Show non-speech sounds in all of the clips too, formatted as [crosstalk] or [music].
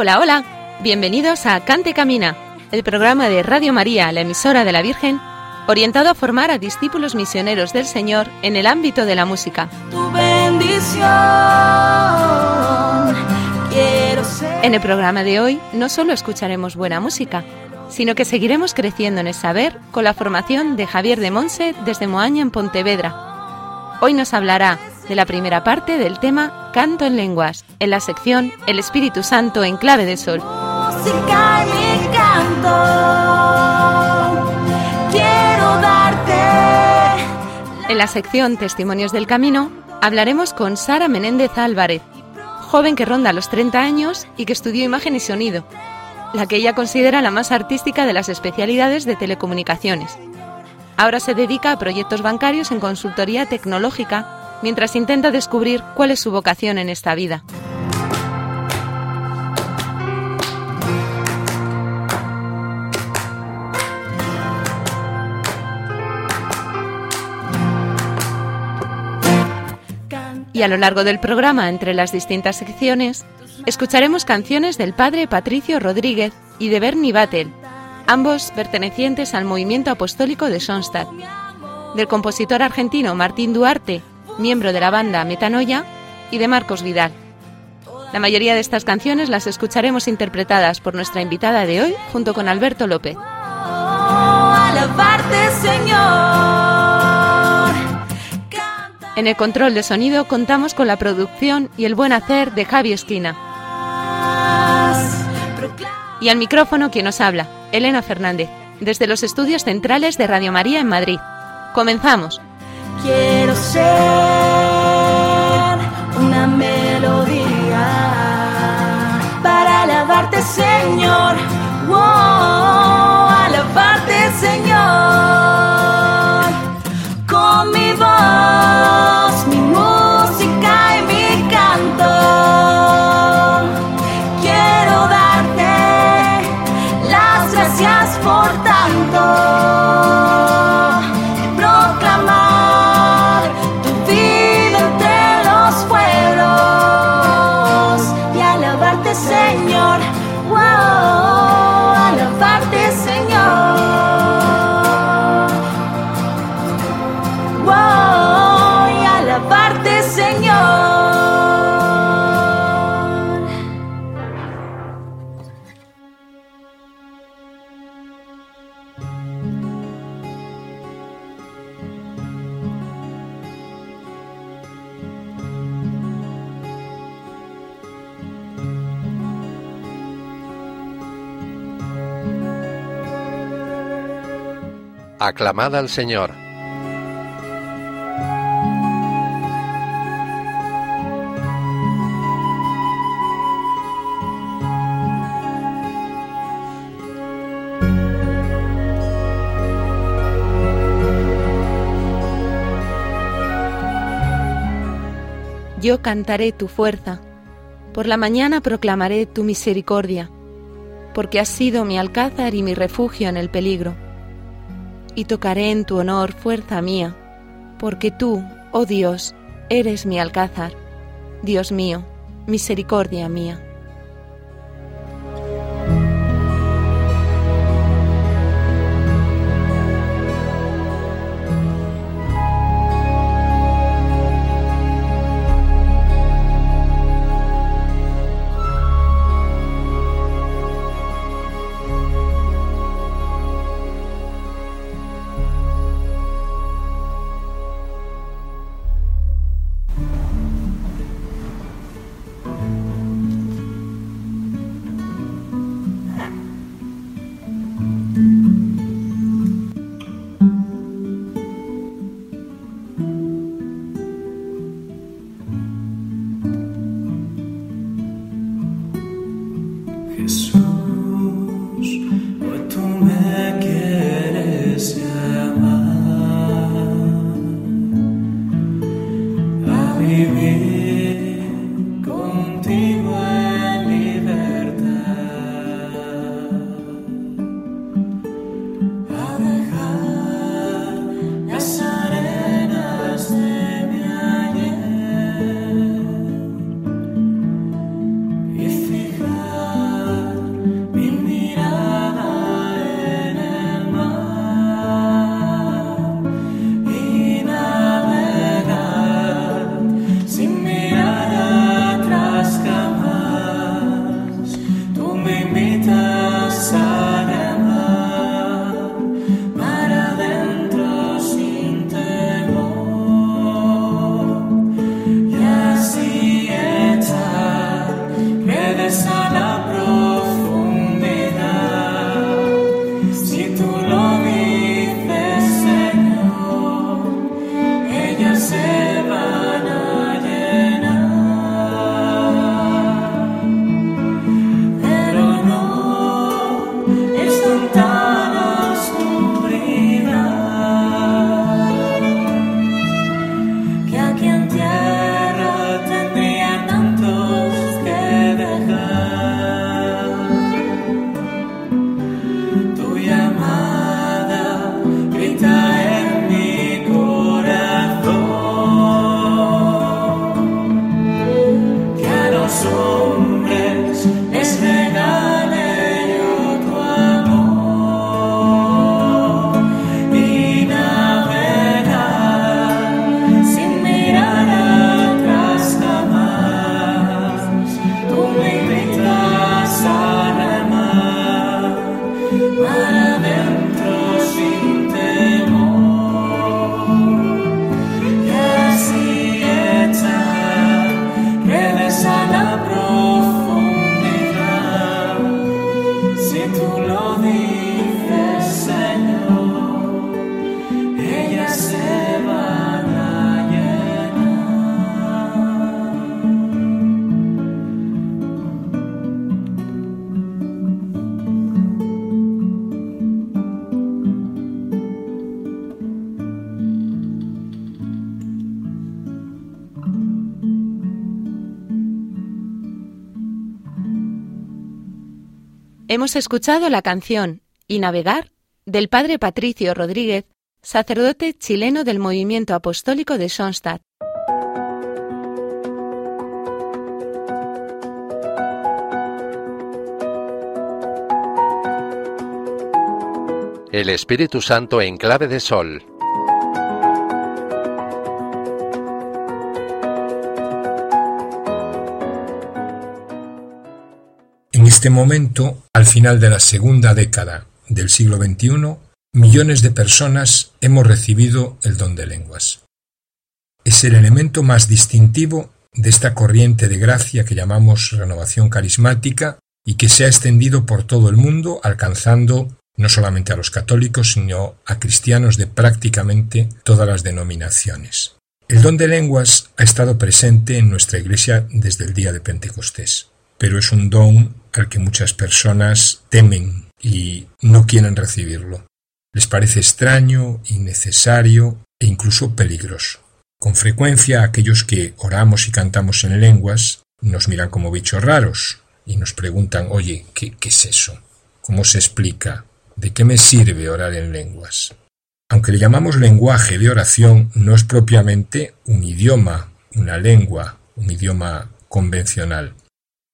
Hola, hola, bienvenidos a Cante Camina, el programa de Radio María, la emisora de la Virgen, orientado a formar a discípulos misioneros del Señor en el ámbito de la música. Tu bendición quiero ser. En el programa de hoy no solo escucharemos buena música, sino que seguiremos creciendo en el saber con la formación de Javier de Monse desde Moaña en Pontevedra. Hoy nos hablará de la primera parte del tema Canto en lenguas, en la sección El Espíritu Santo en clave de sol. música y mi canto. Quiero darte En la sección Testimonios del Camino hablaremos con Sara Menéndez Álvarez, joven que ronda los 30 años y que estudió imagen y sonido, la que ella considera la más artística de las especialidades de telecomunicaciones. Ahora se dedica a proyectos bancarios en consultoría tecnológica mientras intenta descubrir cuál es su vocación en esta vida. Y a lo largo del programa, entre las distintas secciones, escucharemos canciones del padre Patricio Rodríguez y de Bernie Battel, ambos pertenecientes al movimiento apostólico de Sonstadt, del compositor argentino Martín Duarte, miembro de la banda Metanoia, y de Marcos Vidal. La mayoría de estas canciones las escucharemos interpretadas por nuestra invitada de hoy junto con Alberto López. alabarte, Señor. Cantarás, En el control de sonido contamos con la producción y el buen hacer de Javi Esquina. Y al micrófono quien nos habla, Elena Fernández, desde los estudios centrales de Radio María en Madrid. Comenzamos. Quiero ser una melodía para alabarte, Señor. Aclamad al Señor. Yo cantaré tu fuerza, por la mañana proclamaré tu misericordia, porque has sido mi alcázar y mi refugio en el peligro. Y tocaré en tu honor fuerza mía, porque tú, oh Dios, eres mi alcázar, Dios mío, misericordia mía. Hemos escuchado la canción Y Navegar del padre Patricio Rodríguez, sacerdote chileno del movimiento apostólico de Schoenstatt. El Espíritu Santo en clave de sol. Este momento, al final de la segunda década del siglo XXI, millones de personas hemos recibido el don de lenguas. Es el elemento más distintivo de esta corriente de gracia que llamamos renovación carismática y que se ha extendido por todo el mundo, alcanzando no solamente a los católicos, sino a cristianos de prácticamente todas las denominaciones. El don de lenguas ha estado presente en nuestra Iglesia desde el día de Pentecostés, pero es un don al que muchas personas temen y no quieren recibirlo. Les parece extraño, innecesario e incluso peligroso. Con frecuencia aquellos que oramos y cantamos en lenguas nos miran como bichos raros y nos preguntan oye, ¿qué, qué es eso? ¿Cómo se explica? ¿De qué me sirve orar en lenguas? Aunque le llamamos lenguaje de oración, no es propiamente un idioma, una lengua, un idioma convencional.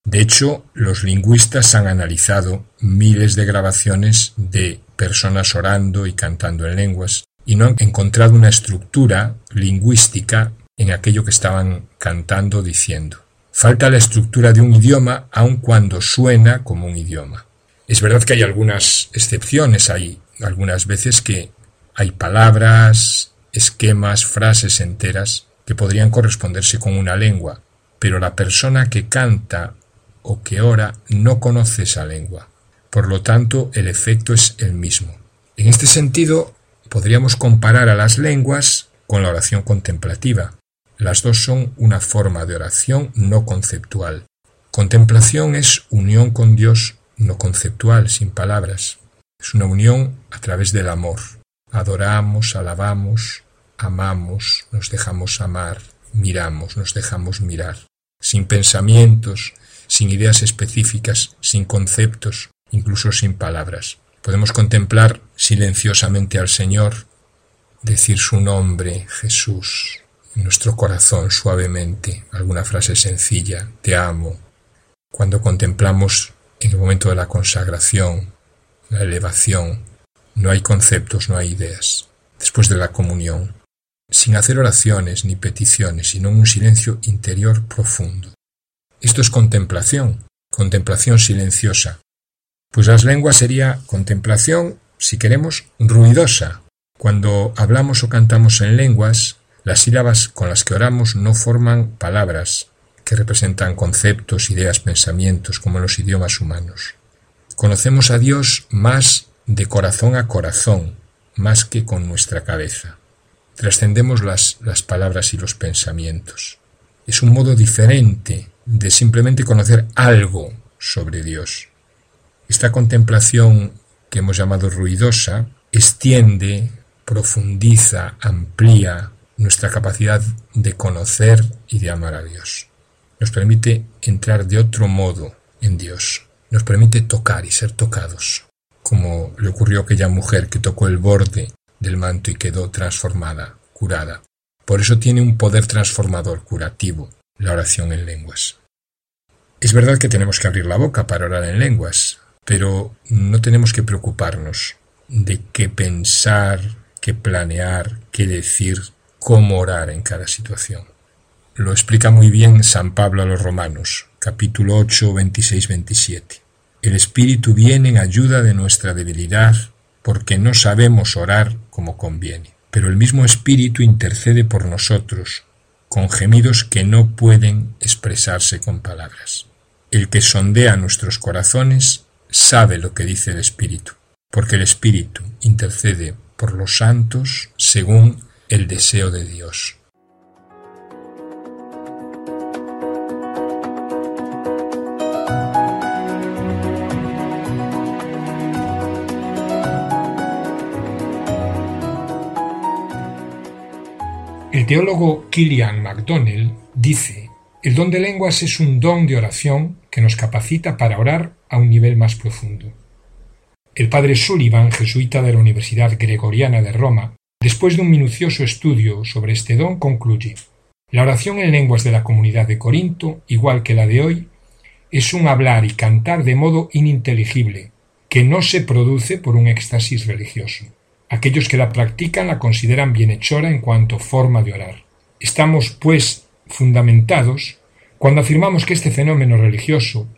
De hecho, los lingüistas han analizado miles de grabaciones de personas orando y cantando en lenguas y no han encontrado una estructura lingüística en aquello que estaban cantando diciendo. Falta la estructura de un idioma aun cuando suena como un idioma. Es verdad que hay algunas excepciones, hay algunas veces que hay palabras, esquemas, frases enteras que podrían corresponderse con una lengua, pero la persona que canta o que ora no conoce esa lengua. Por lo tanto, el efecto es el mismo. En este sentido, podríamos comparar a las lenguas con la oración contemplativa. Las dos son una forma de oración no conceptual. Contemplación es unión con Dios no conceptual, sin palabras. Es una unión a través del amor. Adoramos, alabamos, amamos, nos dejamos amar, miramos, nos dejamos mirar. Sin pensamientos, sin ideas específicas, sin conceptos, incluso sin palabras. Podemos contemplar silenciosamente al Señor, decir su nombre, Jesús, en nuestro corazón suavemente, alguna frase sencilla, te amo, cuando contemplamos en el momento de la consagración, la elevación, no hay conceptos, no hay ideas. Después de la comunión, sin hacer oraciones ni peticiones, sino un silencio interior profundo. Esto es contemplación, contemplación silenciosa. Pues las lenguas sería contemplación, si queremos, ruidosa. Cuando hablamos o cantamos en lenguas, las sílabas con las que oramos no forman palabras, que representan conceptos, ideas, pensamientos, como en los idiomas humanos. Conocemos a Dios más de corazón a corazón, más que con nuestra cabeza. Trascendemos las, las palabras y los pensamientos. Es un modo diferente de simplemente conocer algo sobre Dios. Esta contemplación que hemos llamado ruidosa extiende, profundiza, amplía nuestra capacidad de conocer y de amar a Dios nos permite entrar de otro modo en Dios, nos permite tocar y ser tocados, como le ocurrió a aquella mujer que tocó el borde del manto y quedó transformada, curada. Por eso tiene un poder transformador, curativo, la oración en lenguas. Es verdad que tenemos que abrir la boca para orar en lenguas, pero no tenemos que preocuparnos de qué pensar, qué planear, qué decir, cómo orar en cada situación. Lo explica muy bien San Pablo a los Romanos, capítulo 8, 26, 27. El Espíritu viene en ayuda de nuestra debilidad, porque no sabemos orar como conviene. Pero el mismo Espíritu intercede por nosotros, con gemidos que no pueden expresarse con palabras. El que sondea nuestros corazones sabe lo que dice el Espíritu, porque el Espíritu intercede por los santos según el deseo de Dios. El teólogo Killian MacDonnell dice, el don de lenguas es un don de oración que nos capacita para orar a un nivel más profundo. El padre Sullivan, jesuita de la Universidad Gregoriana de Roma, después de un minucioso estudio sobre este don, concluye La oración en lenguas de la comunidad de Corinto, igual que la de hoy, es un hablar y cantar de modo ininteligible, que no se produce por un éxtasis religioso. Aquellos que la practican la consideran bienhechora en cuanto forma de orar. Estamos, pues, fundamentados cuando afirmamos que este fenómeno religioso,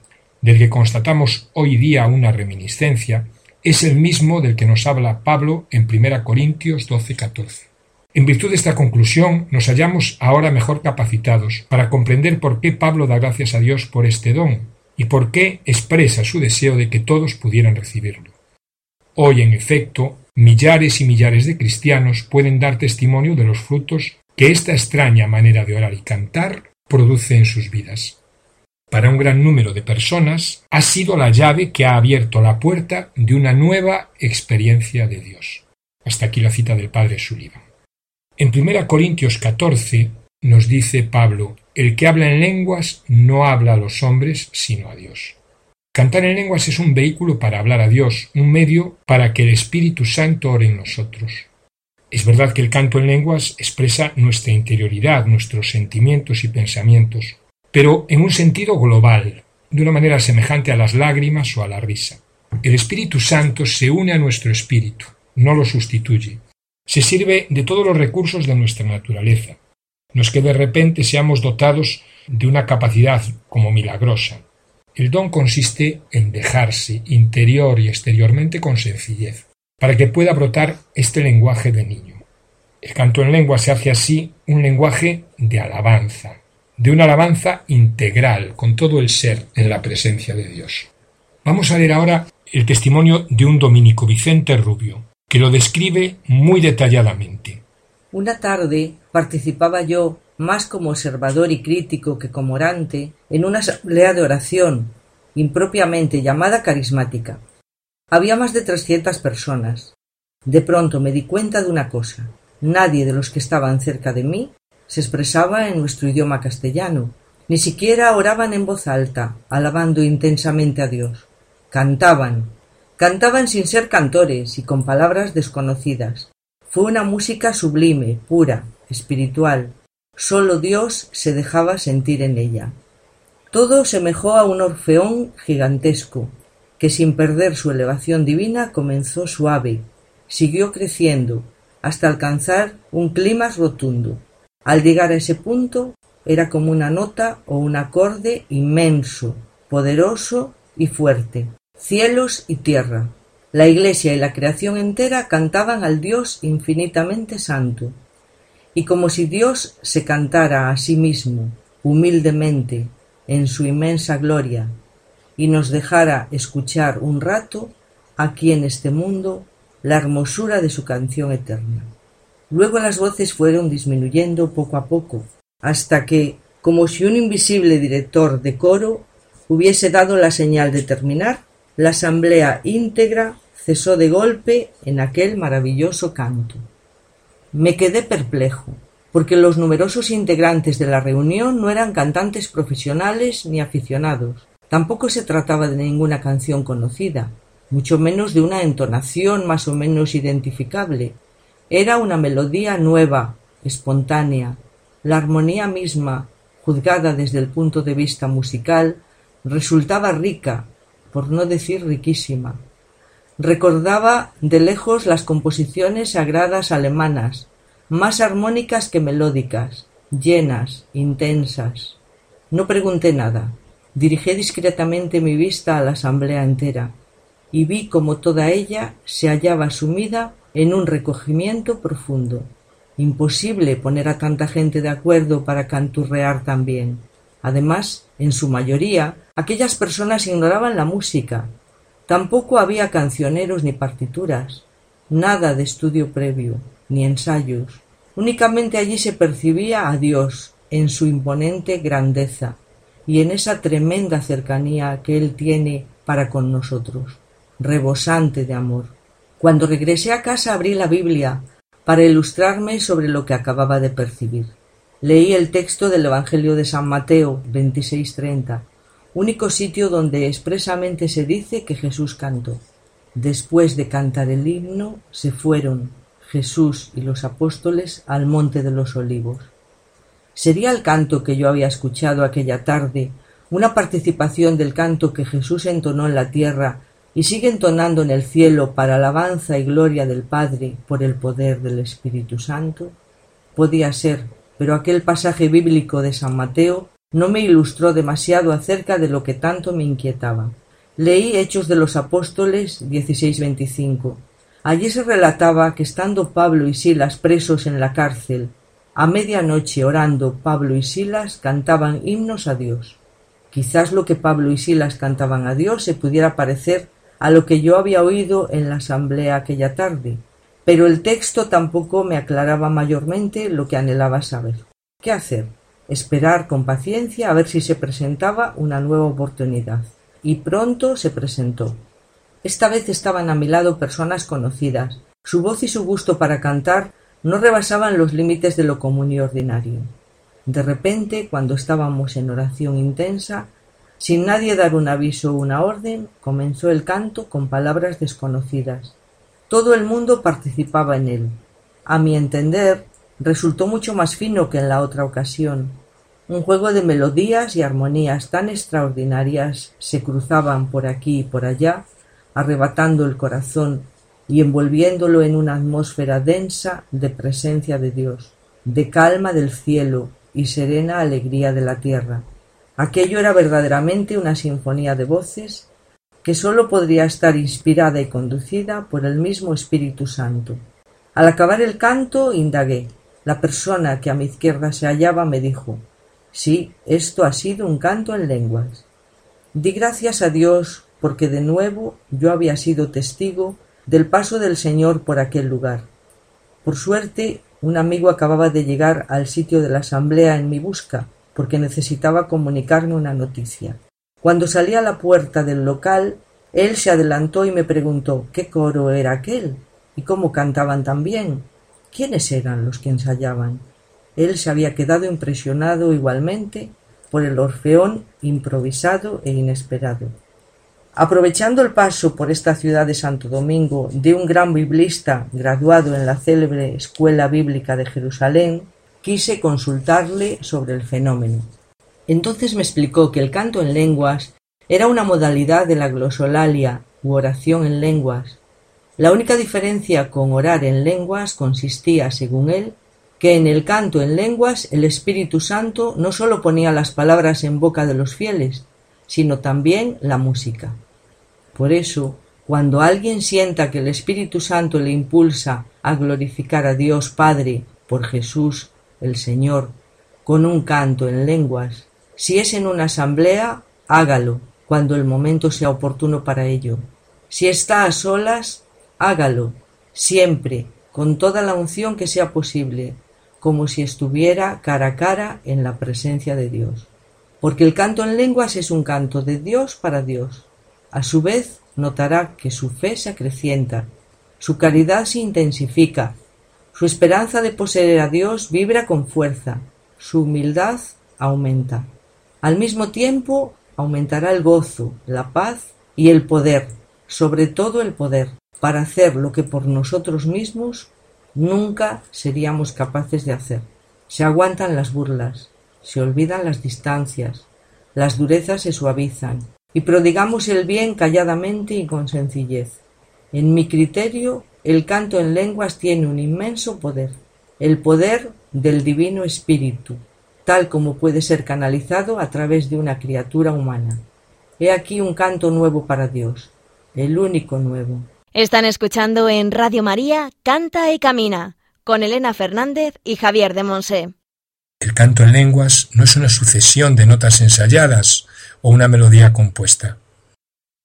del que constatamos hoy día una reminiscencia, es el mismo del que nos habla Pablo en 1 Corintios 12-14. En virtud de esta conclusión, nos hallamos ahora mejor capacitados para comprender por qué Pablo da gracias a Dios por este don y por qué expresa su deseo de que todos pudieran recibirlo. Hoy, en efecto, millares y millares de cristianos pueden dar testimonio de los frutos que esta extraña manera de orar y cantar produce en sus vidas. Para un gran número de personas ha sido la llave que ha abierto la puerta de una nueva experiencia de Dios. Hasta aquí la cita del padre Sullivan. En 1 Corintios 14 nos dice Pablo, el que habla en lenguas no habla a los hombres sino a Dios. Cantar en lenguas es un vehículo para hablar a Dios, un medio para que el Espíritu Santo ore en nosotros. Es verdad que el canto en lenguas expresa nuestra interioridad, nuestros sentimientos y pensamientos, pero en un sentido global, de una manera semejante a las lágrimas o a la risa. El Espíritu Santo se une a nuestro espíritu, no lo sustituye. Se sirve de todos los recursos de nuestra naturaleza. No es que de repente seamos dotados de una capacidad como milagrosa. El don consiste en dejarse interior y exteriormente con sencillez, para que pueda brotar este lenguaje de niño. El canto en lengua se hace así un lenguaje de alabanza, de una alabanza integral, con todo el ser en la presencia de Dios. Vamos a leer ahora el testimonio de un dominico Vicente Rubio, que lo describe muy detalladamente. Una tarde participaba yo más como observador y crítico que como orante, en una asamblea de oración, impropiamente llamada carismática. Había más de trescientas personas. De pronto me di cuenta de una cosa. Nadie de los que estaban cerca de mí se expresaba en nuestro idioma castellano, ni siquiera oraban en voz alta, alabando intensamente a Dios. Cantaban, cantaban sin ser cantores y con palabras desconocidas. Fue una música sublime, pura, espiritual. Sólo Dios se dejaba sentir en ella. Todo semejó a un orfeón gigantesco, que sin perder su elevación divina comenzó suave, siguió creciendo, hasta alcanzar un clímax rotundo. Al llegar a ese punto, era como una nota o un acorde inmenso, poderoso y fuerte. Cielos y tierra. La Iglesia y la creación entera cantaban al Dios infinitamente santo. Y como si Dios se cantara a sí mismo, humildemente, en su inmensa gloria, y nos dejara escuchar un rato, aquí en este mundo, la hermosura de su canción eterna. Luego las voces fueron disminuyendo poco a poco, hasta que, como si un invisible director de coro hubiese dado la señal de terminar, la asamblea íntegra cesó de golpe en aquel maravilloso canto. Me quedé perplejo, porque los numerosos integrantes de la reunión no eran cantantes profesionales ni aficionados. Tampoco se trataba de ninguna canción conocida, mucho menos de una entonación más o menos identificable. Era una melodía nueva, espontánea, la armonía misma, juzgada desde el punto de vista musical, resultaba rica, por no decir riquísima. Recordaba de lejos las composiciones sagradas alemanas, más armónicas que melódicas, llenas, intensas. No pregunté nada. Dirigí discretamente mi vista a la asamblea entera y vi como toda ella se hallaba sumida en un recogimiento profundo. Imposible poner a tanta gente de acuerdo para canturrear también. Además, en su mayoría, aquellas personas ignoraban la música. Tampoco había cancioneros ni partituras, nada de estudio previo, ni ensayos. Únicamente allí se percibía a Dios en su imponente grandeza y en esa tremenda cercanía que Él tiene para con nosotros, rebosante de amor. Cuando regresé a casa abrí la Biblia para ilustrarme sobre lo que acababa de percibir. Leí el texto del Evangelio de San Mateo 26:30, único sitio donde expresamente se dice que Jesús cantó. Después de cantar el himno, se fueron Jesús y los apóstoles al monte de los olivos. ¿Sería el canto que yo había escuchado aquella tarde una participación del canto que Jesús entonó en la tierra y sigue entonando en el cielo para alabanza y gloria del Padre por el poder del Espíritu Santo? Podía ser, pero aquel pasaje bíblico de San Mateo no me ilustró demasiado acerca de lo que tanto me inquietaba. Leí Hechos de los Apóstoles 16:25. Allí se relataba que estando Pablo y Silas presos en la cárcel, a medianoche orando Pablo y Silas cantaban himnos a Dios. Quizás lo que Pablo y Silas cantaban a Dios se pudiera parecer a lo que yo había oído en la asamblea aquella tarde, pero el texto tampoco me aclaraba mayormente lo que anhelaba saber. ¿Qué hacer? Esperar con paciencia a ver si se presentaba una nueva oportunidad. Y pronto se presentó. Esta vez estaban a mi lado personas conocidas. Su voz y su gusto para cantar no rebasaban los límites de lo común y ordinario. De repente, cuando estábamos en oración intensa, sin nadie dar un aviso o una orden, comenzó el canto con palabras desconocidas. Todo el mundo participaba en él. A mi entender, resultó mucho más fino que en la otra ocasión. Un juego de melodías y armonías tan extraordinarias se cruzaban por aquí y por allá, arrebatando el corazón y envolviéndolo en una atmósfera densa de presencia de Dios, de calma del cielo y serena alegría de la tierra. Aquello era verdaderamente una sinfonía de voces que sólo podría estar inspirada y conducida por el mismo Espíritu Santo. Al acabar el canto, indagué. La persona que a mi izquierda se hallaba me dijo Sí, esto ha sido un canto en lenguas. Di gracias a Dios porque de nuevo yo había sido testigo del paso del Señor por aquel lugar. Por suerte Un amigo acababa de llegar al sitio de la asamblea en mi busca, porque necesitaba comunicarme una noticia. Cuando salí a la puerta del local, él se adelantó y me preguntó qué coro era aquel y cómo cantaban tan bien. ¿Quiénes eran los que ensayaban? Él se había quedado impresionado igualmente por el orfeón improvisado e inesperado. Aprovechando el paso por esta ciudad de Santo Domingo de un gran biblista graduado en la célebre Escuela Bíblica de Jerusalén, quise consultarle sobre el fenómeno. Entonces me explicó que el canto en lenguas era una modalidad de la glosolalia u oración en lenguas. La única diferencia con orar en lenguas consistía, según él, que en el canto en lenguas el Espíritu Santo no sólo ponía las palabras en boca de los fieles, sino también la música. Por eso, cuando alguien sienta que el Espíritu Santo le impulsa a glorificar a Dios Padre por Jesús el Señor con un canto en lenguas, si es en una asamblea, hágalo cuando el momento sea oportuno para ello. Si está a solas, hágalo, siempre, con toda la unción que sea posible, como si estuviera cara a cara en la presencia de Dios. Porque el canto en lenguas es un canto de Dios para Dios. A su vez, notará que su fe se acrecienta, su caridad se intensifica, su esperanza de poseer a Dios vibra con fuerza, su humildad aumenta. Al mismo tiempo, aumentará el gozo, la paz y el poder, sobre todo el poder, para hacer lo que por nosotros mismos nunca seríamos capaces de hacer. Se aguantan las burlas, se olvidan las distancias, las durezas se suavizan, y prodigamos el bien calladamente y con sencillez. En mi criterio, el canto en lenguas tiene un inmenso poder, el poder del Divino Espíritu, tal como puede ser canalizado a través de una criatura humana. He aquí un canto nuevo para Dios, el único nuevo. Están escuchando en Radio María Canta y Camina con Elena Fernández y Javier de Monse. El canto en lenguas no es una sucesión de notas ensayadas o una melodía compuesta.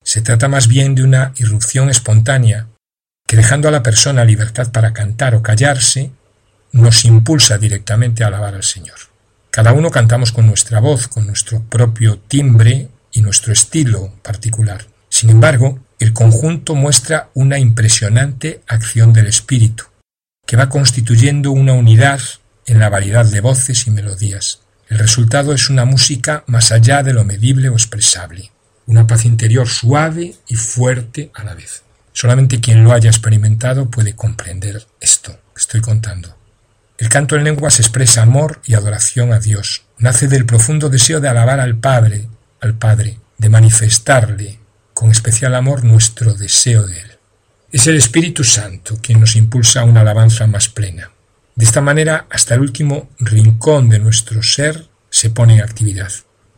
Se trata más bien de una irrupción espontánea que dejando a la persona libertad para cantar o callarse, nos impulsa directamente a alabar al Señor. Cada uno cantamos con nuestra voz, con nuestro propio timbre y nuestro estilo particular. Sin embargo, el conjunto muestra una impresionante acción del espíritu, que va constituyendo una unidad en la variedad de voces y melodías. El resultado es una música más allá de lo medible o expresable, una paz interior suave y fuerte a la vez. Solamente quien lo haya experimentado puede comprender esto que estoy contando. El canto en lenguas expresa amor y adoración a Dios. Nace del profundo deseo de alabar al Padre, al Padre, de manifestarle, con especial amor nuestro deseo de Él. Es el Espíritu Santo quien nos impulsa a una alabanza más plena. De esta manera, hasta el último rincón de nuestro ser se pone en actividad.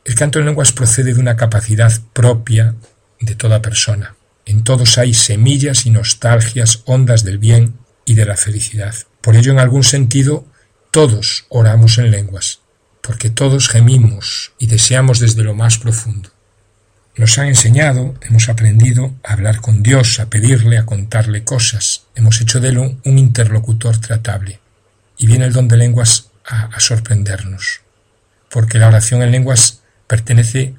El canto en lenguas procede de una capacidad propia de toda persona. En todos hay semillas y nostalgias, ondas del bien y de la felicidad. Por ello, en algún sentido, todos oramos en lenguas, porque todos gemimos y deseamos desde lo más profundo. Nos ha enseñado, hemos aprendido a hablar con Dios, a pedirle, a contarle cosas. Hemos hecho de él un interlocutor tratable. Y viene el don de lenguas a, a sorprendernos, porque la oración en lenguas pertenece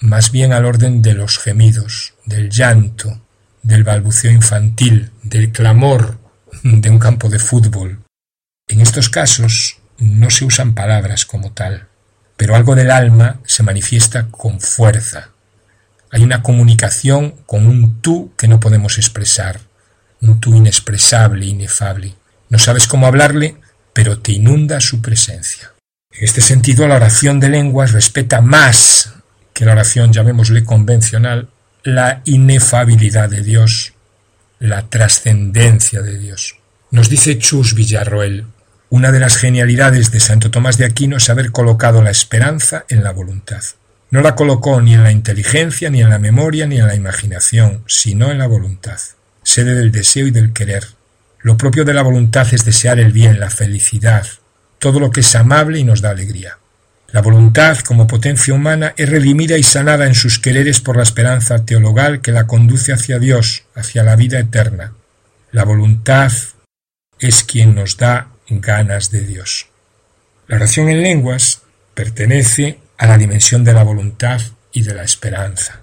más bien al orden de los gemidos, del llanto, del balbuceo infantil, del clamor de un campo de fútbol. En estos casos no se usan palabras como tal, pero algo del alma se manifiesta con fuerza, hay una comunicación con un tú que no podemos expresar, un tú inexpresable, inefable. No sabes cómo hablarle, pero te inunda su presencia. En este sentido, la oración de lenguas respeta más que la oración, llamémosle convencional, la inefabilidad de Dios, la trascendencia de Dios. Nos dice Chus Villarroel, una de las genialidades de Santo Tomás de Aquino es haber colocado la esperanza en la voluntad. No la colocó ni en la inteligencia, ni en la memoria, ni en la imaginación, sino en la voluntad, sede del deseo y del querer. Lo propio de la voluntad es desear el bien, la felicidad, todo lo que es amable y nos da alegría. La voluntad, como potencia humana, es redimida y sanada en sus quereres por la esperanza teologal que la conduce hacia Dios, hacia la vida eterna. La voluntad es quien nos da ganas de Dios. La oración en lenguas pertenece a la dimensión de la voluntad y de la esperanza.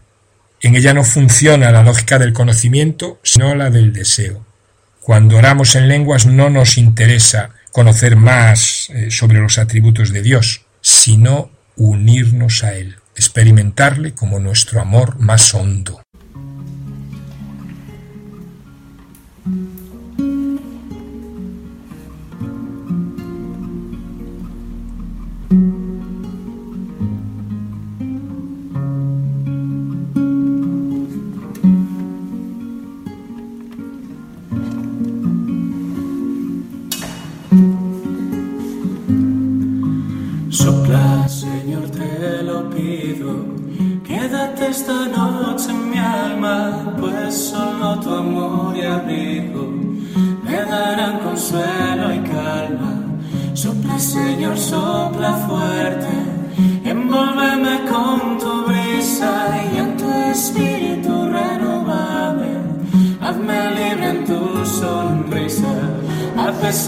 En ella no funciona la lógica del conocimiento, sino la del deseo. Cuando oramos en lenguas no nos interesa conocer más eh, sobre los atributos de Dios, sino unirnos a Él, experimentarle como nuestro amor más hondo.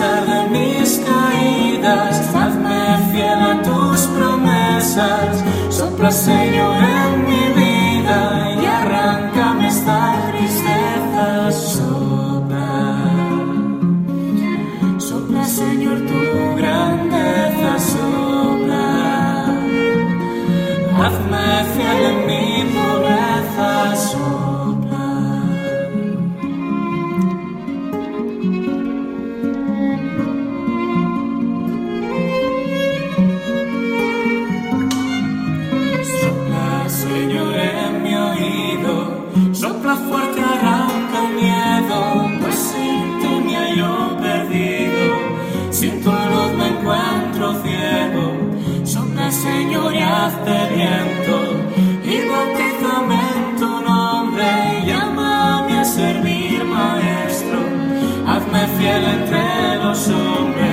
pensar de mí. fuerte arranca el miedo, pues sin ti me hallo perdido. Sin tu luz me encuentro ciego, sombra Señor y hazte viento. Y bautízame en tu nombre, llámame a servir, Maestro. Hazme fiel entre los hombres.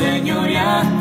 Señor y a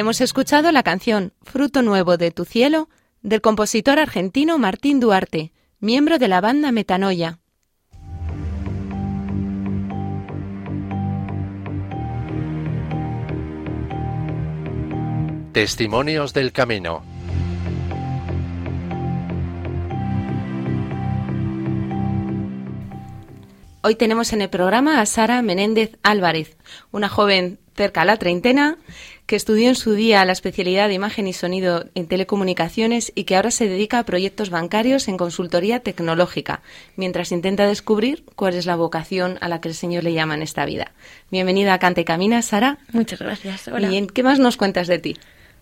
Hemos escuchado la canción Fruto Nuevo de tu Cielo del compositor argentino Martín Duarte, miembro de la banda Metanoia. Testimonios del Camino Hoy tenemos en el programa a Sara Menéndez Álvarez, una joven cerca a la treintena, que estudió en su día la especialidad de imagen y sonido en telecomunicaciones y que ahora se dedica a proyectos bancarios en consultoría tecnológica, mientras intenta descubrir cuál es la vocación a la que el Señor le llama en esta vida. Bienvenida a Cante y Camina, Sara. Muchas gracias. Hola. ¿Y en qué más nos cuentas de ti?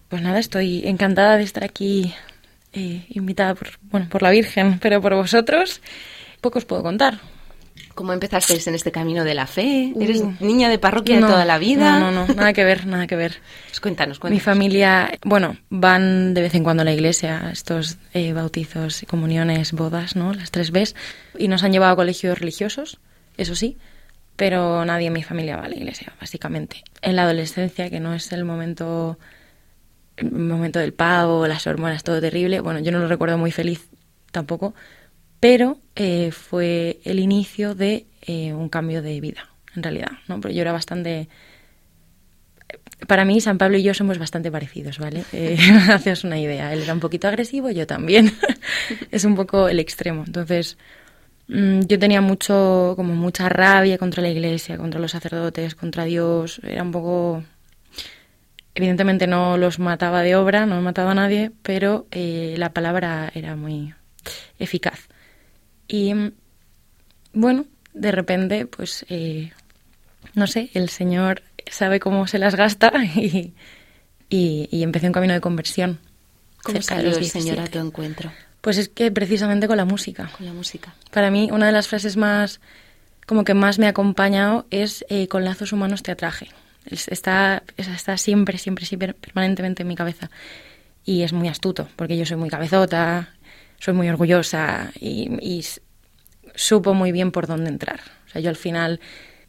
Pues nada, estoy encantada de estar aquí eh, invitada por, bueno, por la Virgen, pero por vosotros. Poco os puedo contar. ¿Cómo empezasteis en este camino de la fe? ¿Eres Uh. niña de parroquia No, de toda la vida? No, no, no, nada que ver, nada que ver. [laughs] Pues cuéntanos, Mi cuéntanos. familia, bueno, van de vez en cuando a la iglesia, estos eh, bautizos, comuniones, bodas, ¿no? Las tres Bs. Y nos han llevado a colegios religiosos, eso sí, pero nadie en mi familia va a la iglesia, básicamente. En la adolescencia, que no es el momento, el momento del pavo, las hormonas, todo terrible, bueno, yo no lo recuerdo muy feliz tampoco, pero eh, fue el inicio de eh, un cambio de vida, en realidad, ¿no? Pero yo era bastante para mí, San Pablo y yo somos bastante parecidos, ¿vale? Eh, [laughs] una idea. Él era un poquito agresivo, yo también. [laughs] es un poco el extremo. Entonces, mm, yo tenía mucho, como mucha rabia contra la iglesia, contra los sacerdotes, contra Dios. Era un poco. Evidentemente no los mataba de obra, no mataba a nadie, pero eh, la palabra era muy eficaz. Y mm, bueno, de repente, pues eh, no sé, el Señor sabe cómo se las gasta [laughs] y, y, y empecé un camino de conversión. ¿Cómo salió el Señor a 17. tu encuentro Pues es que precisamente con la música. con la música? Para mí, una de las frases más, como que más me ha acompañado es eh, con lazos humanos te atraje. Es- Está, está siempre, siempre, siempre, permanentemente en mi cabeza. Y es muy astuto, porque yo soy muy cabezota, soy muy orgullosa y, y supo muy bien por dónde entrar. O sea, yo al final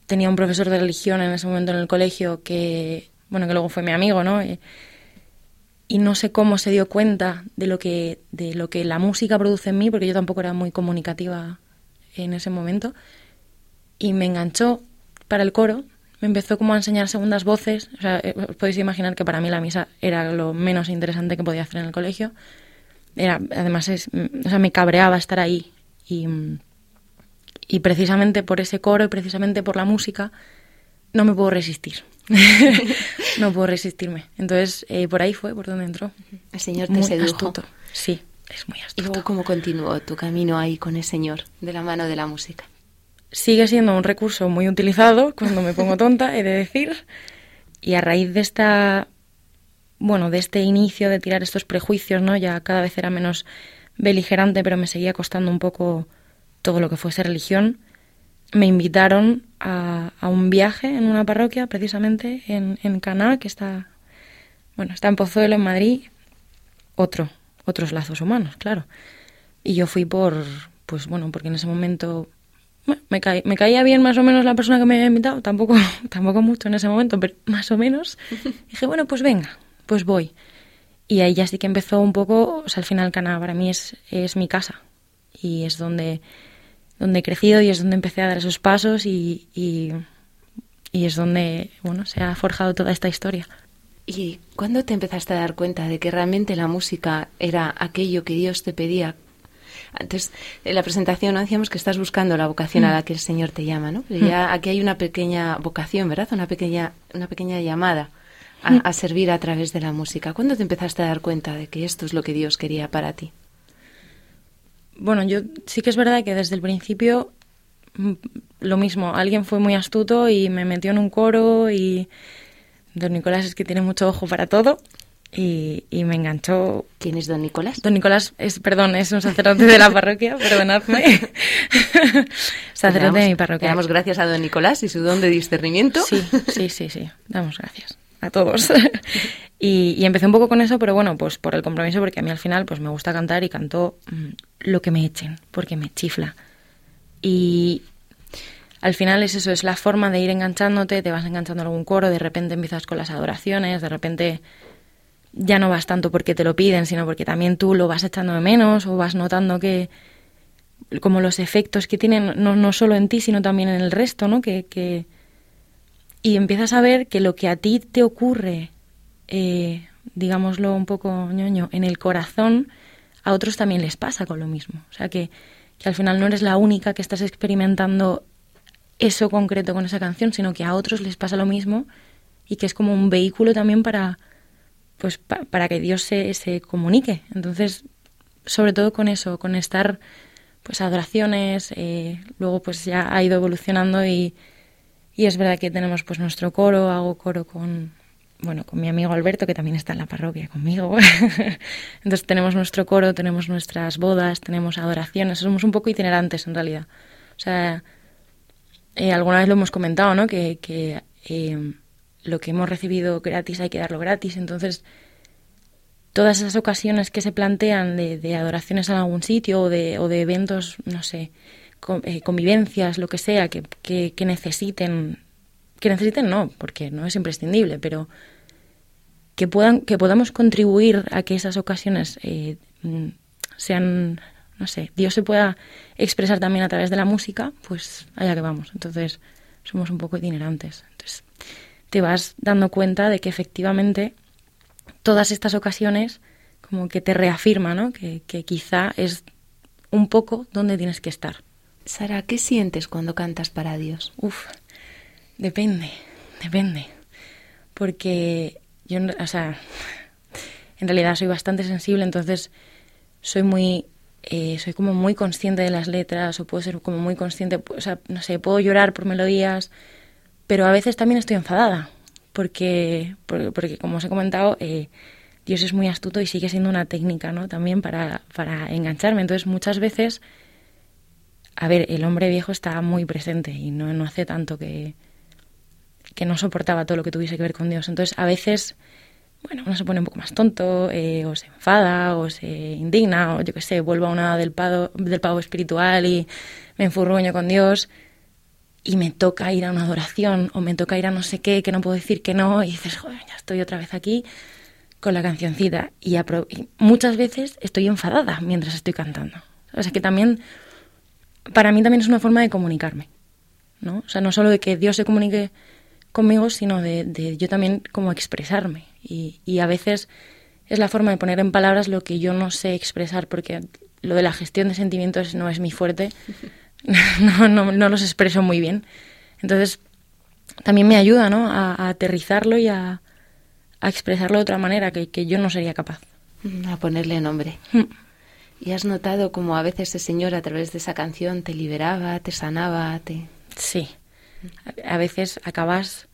tenía un profesor de religión en ese momento en el colegio que, bueno, que luego fue mi amigo, ¿no? Y, y no sé cómo se dio cuenta de lo que de lo que la música produce en mí porque yo tampoco era muy comunicativa en ese momento y me enganchó para el coro me empezó como a enseñar segundas voces o sea eh, os podéis imaginar que para mí la misa era lo menos interesante que podía hacer en el colegio era además es, mm, o sea me cabreaba estar ahí y y precisamente por ese coro y precisamente por la música no me puedo resistir [laughs] no puedo resistirme entonces eh, por ahí fue por donde entró El Señor te muy sedujo. astuto. Sí, es muy ¿Y astuto. luego cómo continuó tu camino ahí con el Señor, de la mano de la música? Sigue siendo un recurso muy utilizado cuando me pongo tonta, he de decir. Y a raíz de esta, bueno, de este inicio de tirar estos prejuicios, ¿no? Ya cada vez era menos beligerante, pero me seguía costando un poco todo lo que fuese religión. Me invitaron a, a un viaje en una parroquia, precisamente en, en Caná, que está, bueno, está en Pozuelo, en Madrid. Otro, otros lazos humanos, claro. Y yo fui por, pues bueno, porque en ese momento me, caí- me caía bien más o menos la persona que me había invitado, tampoco, [laughs] tampoco mucho en ese momento, pero más o menos. [laughs] Dije, bueno, pues venga, pues voy. Y ahí ya sí que empezó un poco, o sea, al final Cana para mí es, es mi casa y es donde, donde he crecido y es donde empecé a dar esos pasos y, y, y es donde, bueno, se ha forjado toda esta historia. ¿Y cuándo te empezaste a dar cuenta de que realmente la música era aquello que Dios te pedía? Antes, en la presentación ¿no? decíamos que estás buscando la vocación a la que el Señor te llama, ¿no? Pero ya aquí hay una pequeña vocación, ¿verdad? Una pequeña, una pequeña llamada a, a servir a través de la música. ¿Cuándo te empezaste a dar cuenta de que esto es lo que Dios quería para ti? Bueno, yo sí que es verdad que desde el principio mm, lo mismo, alguien fue muy astuto y me metió en un coro y don Nicolás es que tiene mucho ojo para todo y, y me enganchó. ¿Quién es don Nicolás? Don Nicolás es, perdón, es un sacerdote de la [laughs] parroquia, perdonadme. [laughs] sacerdote de mi parroquia. damos gracias a don Nicolás y su don de discernimiento. Sí, sí, sí, sí. [laughs] Damos gracias a todos. [laughs] y, y empecé un poco con eso, pero bueno, pues por el compromiso, porque a mí al final pues me gusta cantar y canto mm, lo que me echen, porque me chifla. Y al final es eso, es la forma de ir enganchándote, te vas enganchando algún coro, de repente empiezas con las adoraciones, de repente ya no vas tanto porque te lo piden, sino porque también tú lo vas echando de menos o vas notando que como los efectos que tienen no, no solo en ti, sino también en el resto, ¿no? Que, que, y empiezas a ver que lo que a ti te ocurre, eh, digámoslo un poco ñoño, en el corazón, a otros también les pasa con lo mismo. O sea que, que al final no eres la única que estás experimentando eso concreto con esa canción, sino que a otros les pasa lo mismo y que es como un vehículo también para, pues, para que Dios se, se comunique. Entonces, sobre todo con eso, con estar pues adoraciones, eh, luego pues ya ha ido evolucionando y, y es verdad que tenemos pues nuestro coro, hago coro con, bueno, con mi amigo Alberto, que también está en la parroquia conmigo. [laughs] Entonces tenemos nuestro coro, tenemos nuestras bodas, tenemos adoraciones, somos un poco itinerantes en realidad. O sea, eh, alguna vez lo hemos comentado, ¿no? Que, que eh, lo que hemos recibido gratis hay que darlo gratis. Entonces, todas esas ocasiones que se plantean de, adoraciones en algún sitio o de, o de eventos, no sé, convivencias, lo que sea, que, necesiten que necesiten no, porque no es imprescindible, pero que puedan que podamos contribuir a que esas ocasiones eh, mm, sean no sé Dios se pueda expresar también a través de la música pues allá que vamos. Entonces somos un poco itinerantes. Entonces te vas dando cuenta de que efectivamente todas estas ocasiones como que te reafirma ¿no? que quizá es un poco donde tienes que estar Sara qué sientes cuando cantas para Dios Uf, Depende, depende. Porque yo, o sea, en realidad soy bastante sensible, entonces soy muy, eh, soy como muy consciente de las letras o puedo ser como muy consciente, o sea, no sé, puedo llorar por melodías, pero a veces también estoy enfadada, porque, porque, como os he comentado, eh, Dios es muy astuto y sigue siendo una técnica, ¿no? También para, para engancharme. Entonces, muchas veces, a ver, el hombre viejo está muy presente y no, no hace tanto que, que no soportaba todo lo que tuviese que ver con Dios. Entonces, a veces, bueno, uno se pone un poco más tonto, eh, o se enfada, o se indigna, o yo qué sé, vuelvo a una del pavo, del pavo espiritual y me enfurruño con Dios y me toca ir a una adoración o me toca ir a no sé qué, que no puedo decir que no, y dices, joder, ya estoy otra vez aquí con la cancioncita. Y, y muchas veces estoy enfadada mientras estoy cantando. O sea que también, para mí también es una forma de comunicarme. ¿no? O sea, no solo de que Dios se comunique conmigo, sino de, yo también como expresarme. Y, y, a veces es la forma de poner en palabras lo que yo no sé expresar, porque lo de la gestión de sentimientos no es mi fuerte, [laughs] [laughs] no, no, no los expreso muy bien. Entonces, también me ayuda ¿no? a, aterrizarlo y a, a, expresarlo de otra manera que, que, yo no sería capaz. A ponerle nombre. ¿Y has notado como a veces el Señor a través de esa canción te liberaba, te sanaba, te... Sí, a veces acabas...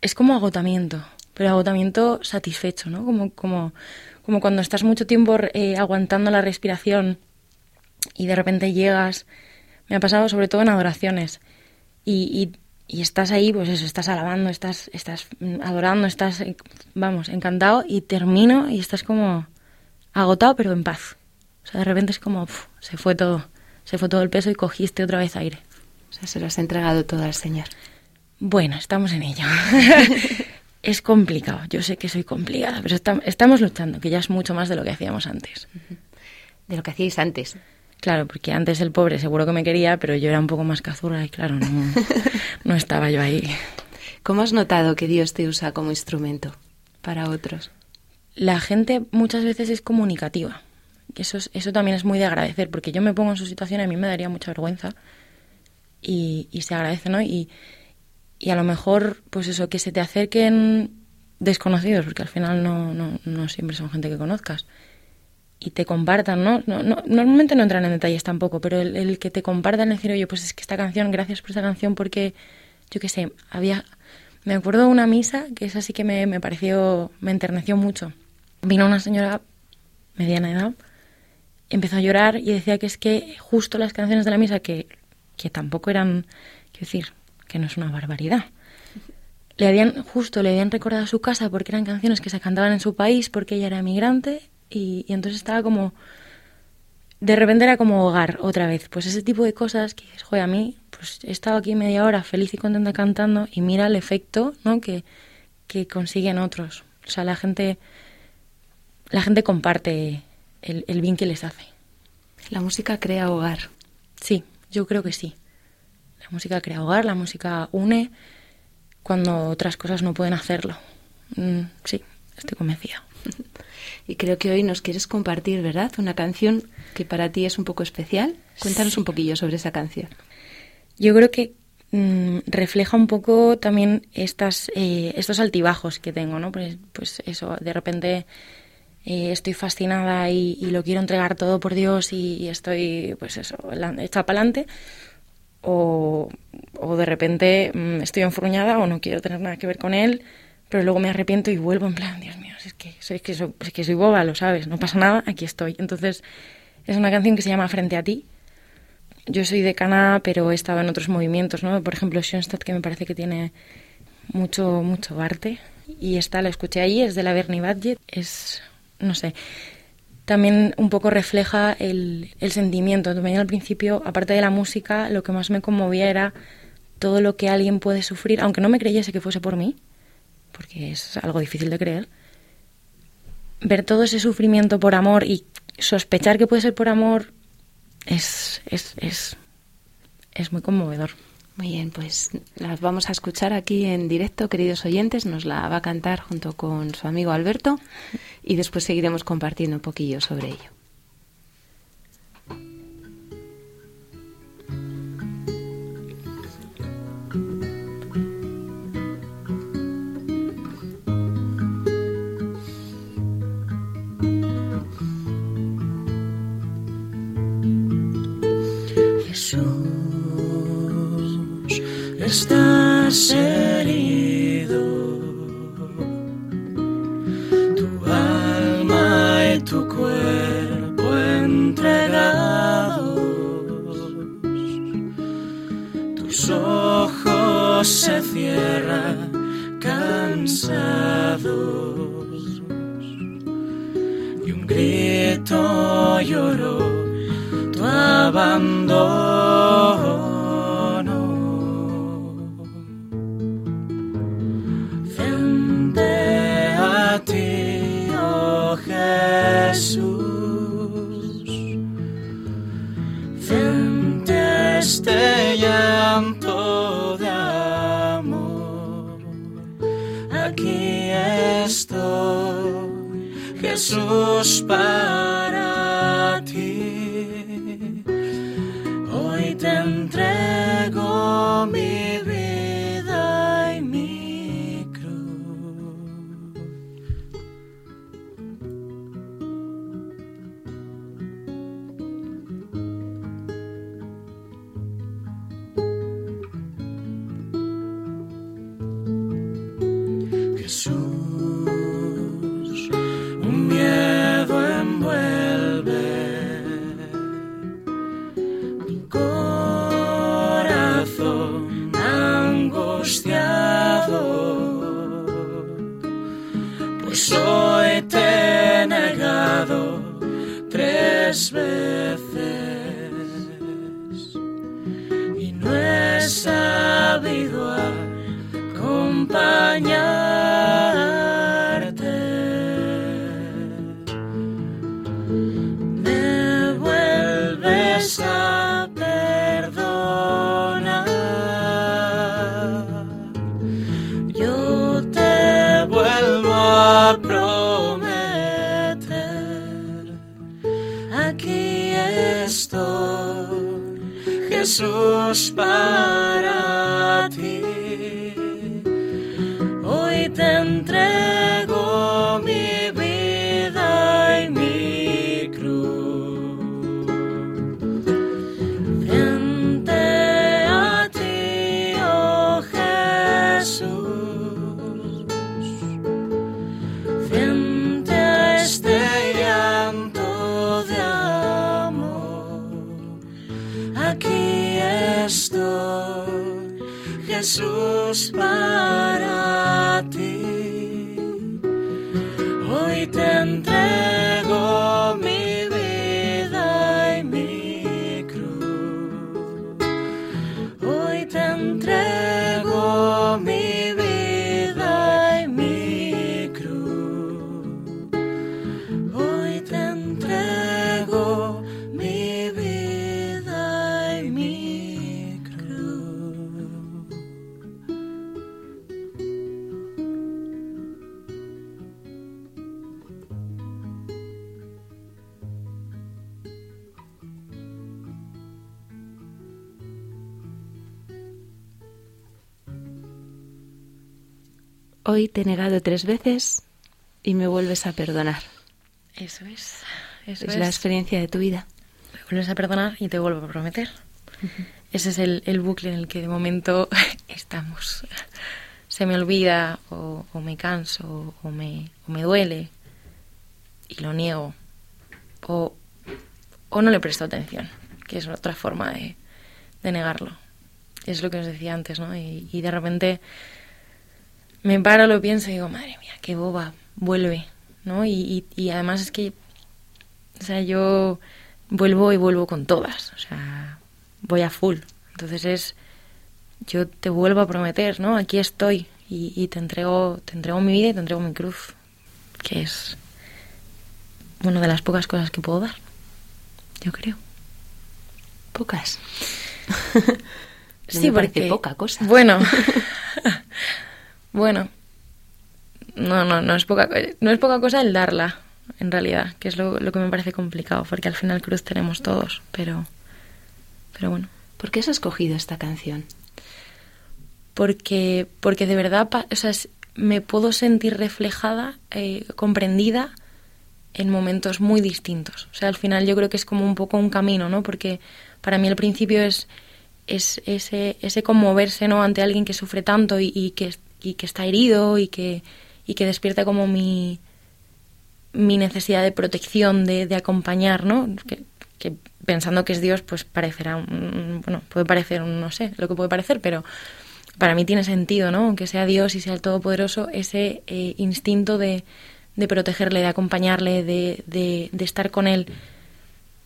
Es como agotamiento, pero agotamiento satisfecho, ¿no? Como, como, como cuando estás mucho tiempo eh, aguantando la respiración y de repente llegas... Me ha pasado sobre todo en adoraciones. Y, y, estás ahí, pues eso, estás alabando, estás, estás adorando, estás, vamos, encantado y termino y estás como agotado pero en paz. O sea, de repente es como, se fue todo, se fue todo el peso y cogiste otra vez aire. O sea, se lo has entregado todo al Señor. Bueno, estamos en ello. [laughs] es complicado, yo sé que soy complicada, pero estamos luchando, que ya es mucho más de lo que hacíamos antes. De lo que hacíais antes. Claro, porque antes el pobre seguro que me quería, pero yo era un poco más cazurra y claro, no, no estaba yo ahí. ¿Cómo has notado que Dios te usa como instrumento para otros? La gente muchas veces es comunicativa. Eso, eso también es muy de agradecer, porque yo me pongo en su situación y a mí me daría mucha vergüenza y, se agradece, ¿no? Y, y, a lo mejor, pues eso, que se te acerquen desconocidos, porque al final no, no, no siempre son gente que conozcas, y te compartan, ¿no? no, no normalmente no entran en detalles tampoco, pero el, que te compartan, decir, oye, pues es que esta canción, gracias por esta canción, porque, yo qué sé, había... Me acuerdo de una misa, que esa sí que me, me pareció, me enterneció mucho. Vino una señora mediana edad, empezó a llorar y decía que es que justo las canciones de la misa que que tampoco eran, quiero decir, que no es una barbaridad. Le habían, justo le habían recordado su casa porque eran canciones que se cantaban en su país porque ella era emigrante y, entonces estaba como, de repente era como hogar otra vez. Pues ese tipo de cosas que dices, joder, a mí, pues he estado aquí media hora feliz y contenta cantando y mira el efecto, ¿no? Que, que consiguen otros. O sea, la gente, la gente comparte el, el bien que les hace. La música crea hogar. Sí, yo creo que sí. La música crea hogar, la música une cuando otras cosas no pueden hacerlo. Mm, sí, estoy convencida. [laughs] Y creo que hoy nos quieres compartir, ¿verdad? Una canción que para ti es un poco especial. Cuéntanos un poquillo sobre esa canción. Yo creo que mm, refleja un poco también estas, eh, estos altibajos que tengo, ¿no? Pues, pues eso, de repente eh, estoy fascinada y, lo quiero entregar todo por Dios y, estoy, pues eso, hecha para adelante. O, o, de repente mm, estoy enfurruñada o no quiero tener nada que ver con él, pero luego me arrepiento y vuelvo en plan, Dios mío, es que, soy, que soy, es que soy boba, lo sabes, no pasa nada, aquí estoy. Entonces, es una canción que se llama Frente a ti. Yo soy decana, pero he estado en otros movimientos, ¿no? Por ejemplo, Schoenstatt, que me parece que tiene mucho, mucho arte. Y esta la escuché ahí, es de la Bernie Badget, es no sé, también un poco refleja el, el sentimiento. También al principio, aparte de la música, lo que más me conmovía era todo lo que alguien puede sufrir, aunque no me creyese que fuese por mí, porque es algo difícil de creer. Ver todo ese sufrimiento por amor y sospechar que puede ser por amor es, es, es, es muy conmovedor. Muy bien, pues las vamos a escuchar aquí en directo, queridos oyentes. Nos la va a cantar junto con su amigo Alberto y después seguiremos compartiendo un poquillo sobre ello. Estás soy te negado tres veces y no he sabido acompañar. Jesús para Hoy te he negado tres veces y me vuelves a perdonar. Eso es. Eso es, la experiencia de tu vida. Me vuelves a perdonar y te vuelvo a prometer. Ese es el, el, bucle en el que de momento [laughs] estamos. Se me olvida o, o me canso o me, o me duele y lo niego. O, o no le presto atención, que es otra forma de, de negarlo. Es lo que os decía antes, ¿no? Y, y de repente me paro, lo pienso y digo, madre mía, qué boba, vuelve, ¿no? Y, y, y, además es que, o sea, yo vuelvo y vuelvo con todas, o sea, voy a full. Entonces es, yo te vuelvo a prometer, ¿no? Aquí estoy y, y te entrego, te entrego mi vida y te entrego mi cruz, que es una de las pocas cosas que puedo dar, yo creo. Pocas. [laughs] sí, me porque poca cosa. Bueno, [laughs] bueno, no, no, no es poca, no es poca cosa el darla, en realidad, que es lo, lo, que me parece complicado, porque al final cruz tenemos todos, pero, pero bueno. ¿Por qué has escogido esta canción? Porque, porque de verdad, o sea, me puedo sentir reflejada, eh, comprendida en momentos muy distintos. O sea, al final yo creo que es como un poco un camino, ¿no? Porque para mí el principio es, es ese, ese conmoverse, ¿no? Ante alguien que sufre tanto y, y que, y que está herido y que, y que despierta como mi, mi necesidad de protección, de, de acompañar, ¿no? Que, pensando que es Dios, pues parecerá, un, bueno, puede parecer, un, no sé, lo que puede parecer, pero para mí tiene sentido, ¿no? Aunque sea Dios y sea el Todopoderoso, ese eh, instinto de, de, protegerle, de acompañarle, de, de, de estar con él.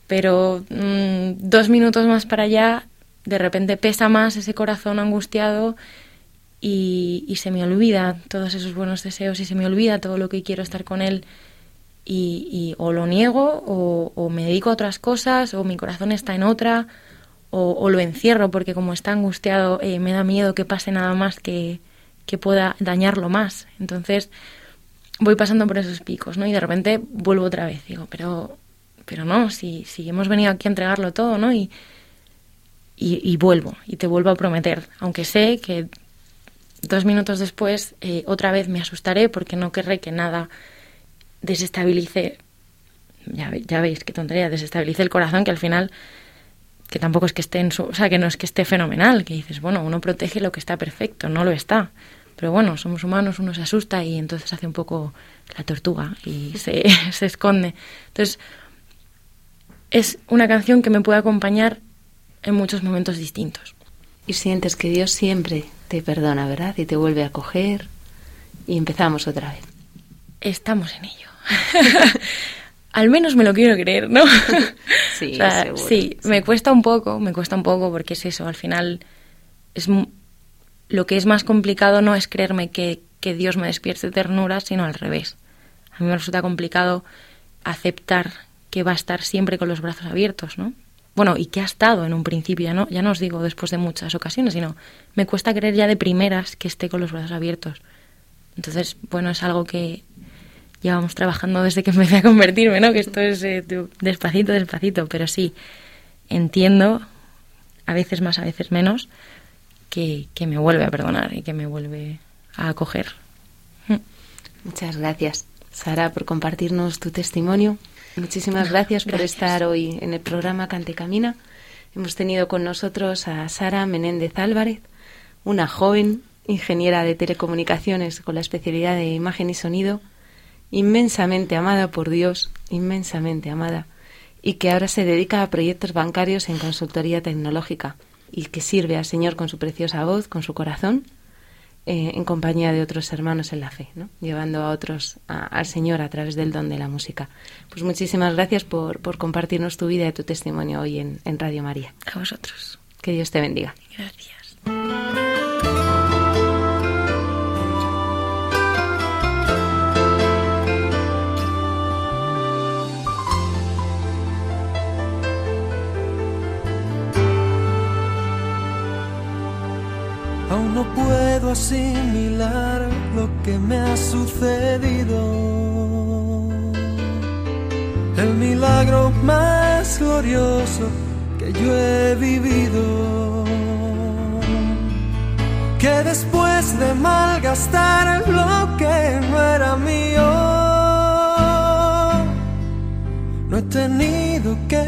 Pero mmm, dos minutos más para allá, de repente pesa más ese corazón angustiado y, y, se me olvida todos esos buenos deseos y se me olvida todo lo que quiero estar con él y, o lo niego o, me dedico a otras cosas o mi corazón está en otra o, lo encierro porque como está angustiado eh, me da miedo que pase nada más que, que pueda dañarlo más. Entonces voy pasando por esos picos, ¿no? Y de repente vuelvo otra vez. Digo, pero, pero no, si, si hemos venido aquí a entregarlo todo, ¿no? Y, y vuelvo, y te vuelvo a prometer, aunque sé que dos minutos después eh, otra vez me asustaré porque no querré que nada desestabilice, ya, ya veis qué tontería, desestabilice el corazón que al final, que tampoco es que esté en su, o sea, que no es que esté fenomenal, que dices, bueno, uno protege lo que está perfecto, no lo está. Pero bueno, somos humanos, uno se asusta y entonces hace un poco la tortuga y se, [laughs] se esconde. Entonces, es una canción que me puede acompañar en muchos momentos distintos. Y sientes que Dios siempre te perdona, ¿verdad? Y te vuelve a coger y empezamos otra vez. Estamos en ello. [laughs] Al menos me lo quiero creer, ¿no? [laughs] Sí, o sea, seguro, sí, sí, me cuesta un poco, me cuesta un poco porque es eso, al final es lo que es más complicado no es creerme que, que Dios me despierte ternura, sino al revés. A mí me resulta complicado aceptar que va a estar siempre con los brazos abiertos, ¿no? Bueno, y que ha estado en un principio, ya no, ya no os digo después de muchas ocasiones, sino me cuesta creer ya de primeras que esté con los brazos abiertos. Entonces, bueno, es algo que llevamos trabajando desde que empecé a convertirme, ¿no? Que esto es eh, despacito, despacito, pero sí, entiendo, a veces más, a veces menos, que, que me vuelve a perdonar y que me vuelve a acoger. Muchas gracias, Sara, por compartirnos tu testimonio. Muchísimas gracias, por estar hoy en el programa Cante Camina. Hemos tenido con nosotros a Sara Menéndez Álvarez, una joven ingeniera de telecomunicaciones con la especialidad de imagen y sonido, inmensamente amada por Dios, inmensamente amada, y que ahora se dedica a proyectos bancarios en consultoría tecnológica y que sirve al Señor con su preciosa voz, con su corazón, eh, en compañía de otros hermanos en la fe, ¿no? llevando a otros a, al Señor a través del don de la música. Pues muchísimas gracias por, por compartirnos tu vida y tu testimonio hoy en, en Radio María. A vosotros. Que Dios te bendiga. Gracias. Aún no puedo asimilar lo que me ha sucedido. El milagro más glorioso que yo he vivido. que después de malgastar lo que no era mío, no he tenido que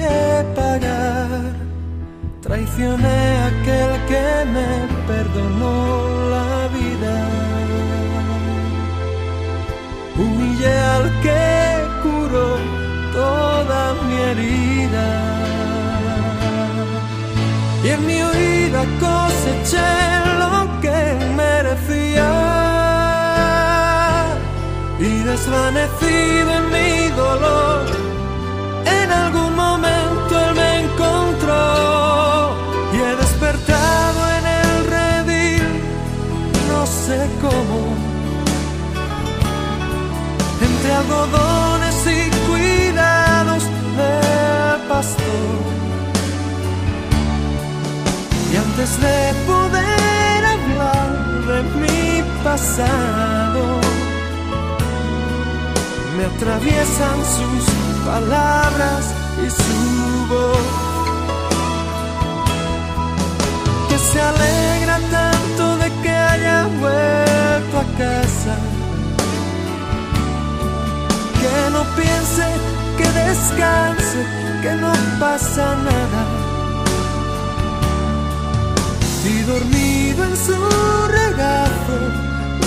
pagar. Traicioné a aquel que me perdonó en mi huida coseché lo que merecía. Y desvanecido en mi dolor, en algún momento él me encontró. Y he despertado en el redil, no sé cómo. Entre algodones de poder hablar de mi pasado, me atraviesan sus palabras y su voz. Que se alegra tanto de que haya vuelto a casa. Que no piense, que descanse, que no pasa nada dormido en su regazo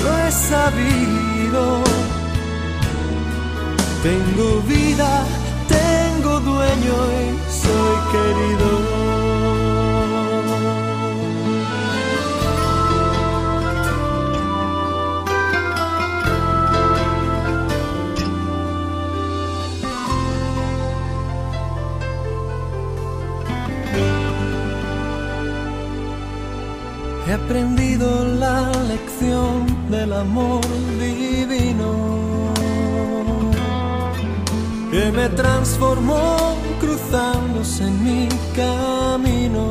lo he sabido. Tengo vida, tengo dueño y soy querido. Lección del amor divino que me transformó cruzándose en mi camino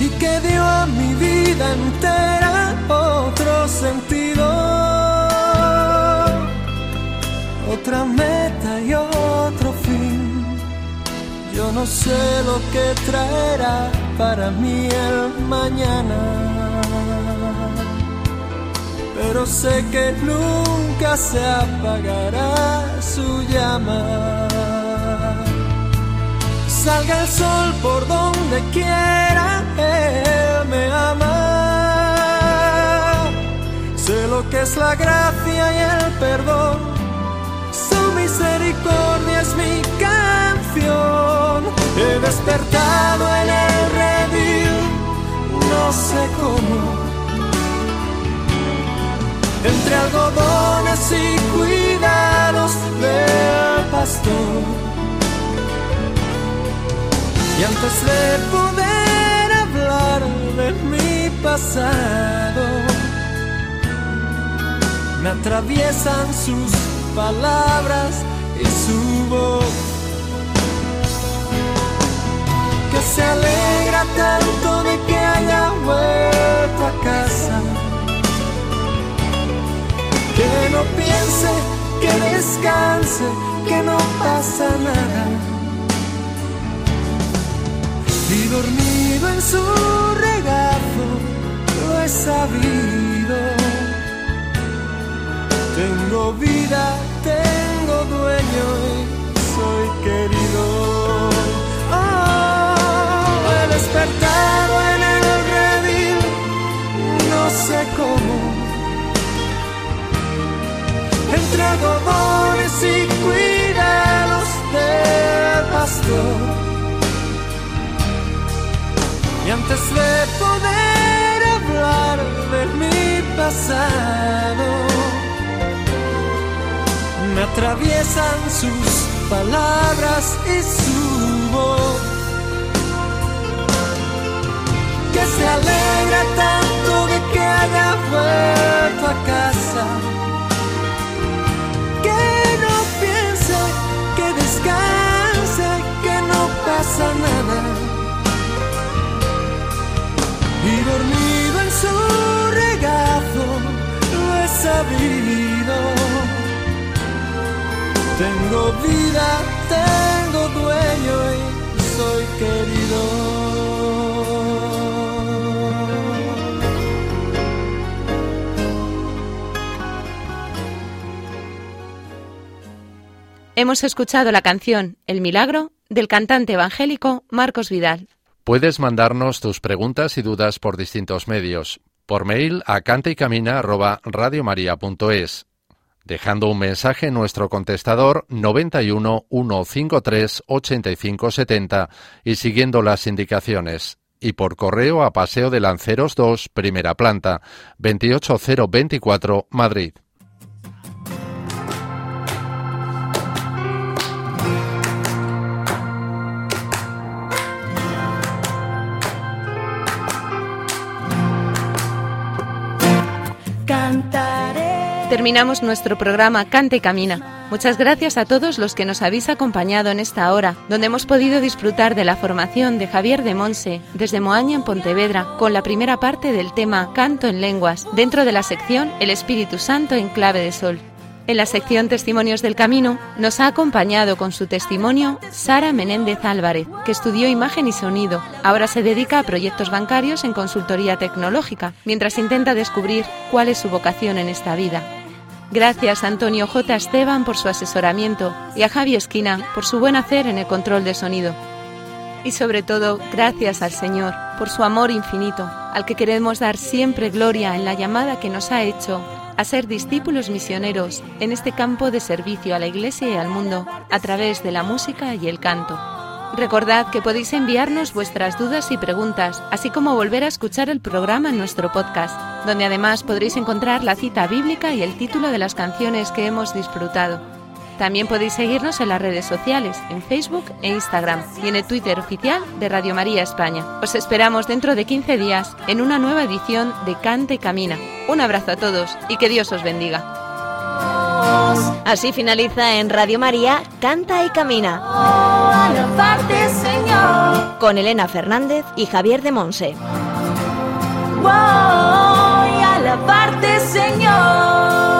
y que dio a mi vida entera otro sentido, otra meta y otro fin. Yo no sé lo que traerá para mí el mañana, pero sé que nunca se apagará su llama. Salga el sol por donde quiera, Él me ama. Sé lo que es la gracia y el perdón, su misericordia es mi canción. He despertado en el redil, no sé cómo. Entre algodones y cuidados del pastor. Y antes de poder hablar de mi pasado, me atraviesan sus palabras y su voz. Se alegra tanto de que haya vuelto a casa. Que no piense, que descanse, que no pasa nada. Y dormido en su regazo, lo he sabido. Tengo vida, tengo dueño y soy querido. Algodones y cuidados del pastor. Y antes de poder hablar de mi pasado, me atraviesan sus palabras y su voz. Que se alegra tanto de que haya vuelto a casa. pasa nada. Y dormido en su regazo lo he sabido. Tengo vida, tengo dueño y soy querido. Hemos escuchado la canción El Milagro del cantante evangélico Marcos Vidal. Puedes mandarnos tus preguntas y dudas por distintos medios. Por mail a cantaycamina@radiomaria.es, dejando un mensaje en nuestro contestador 91 153 85 70 y siguiendo las indicaciones y por correo a Paseo de Lanceros 2, primera planta, 28024, Madrid. Terminamos nuestro programa Cante y Camina. Muchas gracias a todos los que nos habéis acompañado en esta hora, donde hemos podido disfrutar de la formación de Javier de Monse desde Moaña en Pontevedra, con la primera parte del tema Canto en Lenguas, dentro de la sección El Espíritu Santo en clave de sol. En la sección Testimonios del Camino nos ha acompañado con su testimonio Sara Menéndez Álvarez, que estudió imagen y sonido. Ahora se dedica a proyectos bancarios en consultoría tecnológica, mientras intenta descubrir cuál es su vocación en esta vida. Gracias a Antonio J. Esteban por su asesoramiento y a Javi Esquina por su buen hacer en el control de sonido. Y sobre todo, gracias al Señor por su amor infinito, al que queremos dar siempre gloria en la llamada que nos ha hecho a ser discípulos misioneros en este campo de servicio a la Iglesia y al mundo a través de la música y el canto. Recordad que podéis enviarnos vuestras dudas y preguntas, así como volver a escuchar el programa en nuestro podcast, donde además podréis encontrar la cita bíblica y el título de las canciones que hemos disfrutado. También podéis seguirnos en las redes sociales, en Facebook e Instagram y en el Twitter oficial de Radio María España. Os esperamos dentro de 15 días en una nueva edición de Cante y Camina. Un abrazo a todos y que Dios os bendiga. Así finaliza en Radio María Canta y Camina. Con Elena Fernández y Javier de Monse. A la parte, Señor.